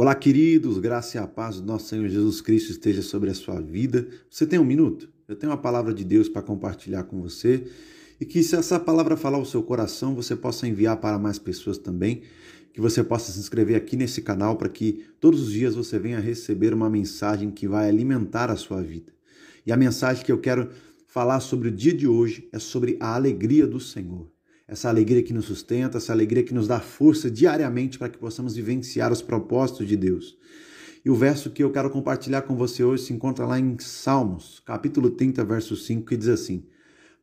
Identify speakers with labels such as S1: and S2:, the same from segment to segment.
S1: Olá, queridos, graça e a paz do nosso Senhor Jesus Cristo esteja sobre a sua vida. Você tem um minuto? Eu tenho uma palavra de Deus para compartilhar com você e que, se essa palavra falar o seu coração, você possa enviar para mais pessoas também, que você possa se inscrever aqui nesse canal para que todos os dias você venha receber uma mensagem que vai alimentar a sua vida. E a mensagem que eu quero falar sobre o dia de hoje é sobre a alegria do Senhor essa alegria que nos sustenta, essa alegria que nos dá força diariamente para que possamos vivenciar os propósitos de Deus. E o verso que eu quero compartilhar com você hoje se encontra lá em Salmos, capítulo 30, verso 5, que diz assim: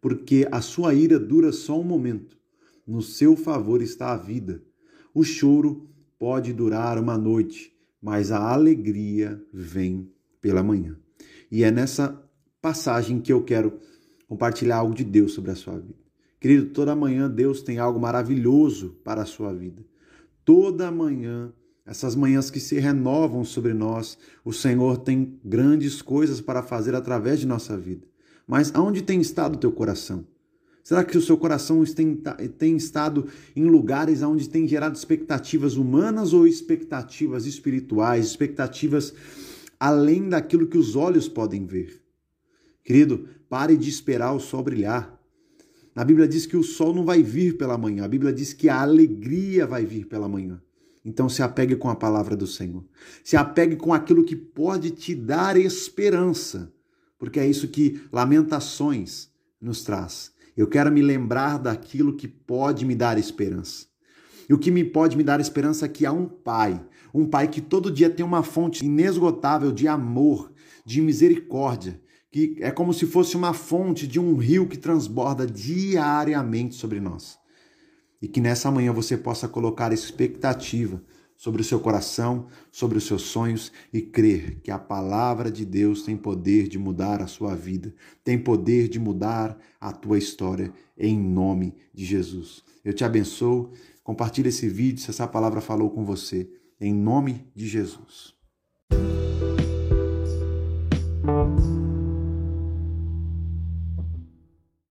S1: Porque a sua ira dura só um momento, no seu favor está a vida. O choro pode durar uma noite, mas a alegria vem pela manhã. E é nessa passagem que eu quero compartilhar algo de Deus sobre a sua vida. Querido, toda manhã Deus tem algo maravilhoso para a sua vida. Toda manhã, essas manhãs que se renovam sobre nós, o Senhor tem grandes coisas para fazer através de nossa vida. Mas aonde tem estado o teu coração? Será que o seu coração tem, estado em lugares onde tem gerado expectativas humanas ou expectativas espirituais, expectativas além daquilo que os olhos podem ver? Querido, pare de esperar o sol brilhar. A Bíblia diz que o sol não vai vir pela manhã, a Bíblia diz que a alegria vai vir pela manhã. Então se apegue com a palavra do Senhor. Se apegue com aquilo que pode te dar esperança, porque é isso que Lamentações nos traz. Eu quero me lembrar daquilo que pode me dar esperança. E o que me pode me dar esperança é que há um pai, um pai que todo dia tem uma fonte inesgotável de amor, de misericórdia, que é como se fosse uma fonte de um rio que transborda diariamente sobre nós. E que nessa manhã você possa colocar expectativa sobre o seu coração, sobre os seus sonhos e crer que a palavra de Deus tem poder de mudar a sua vida, tem poder de mudar a tua história em nome de Jesus. Eu te abençoo. Compartilhe esse vídeo se essa palavra falou com você em nome de Jesus.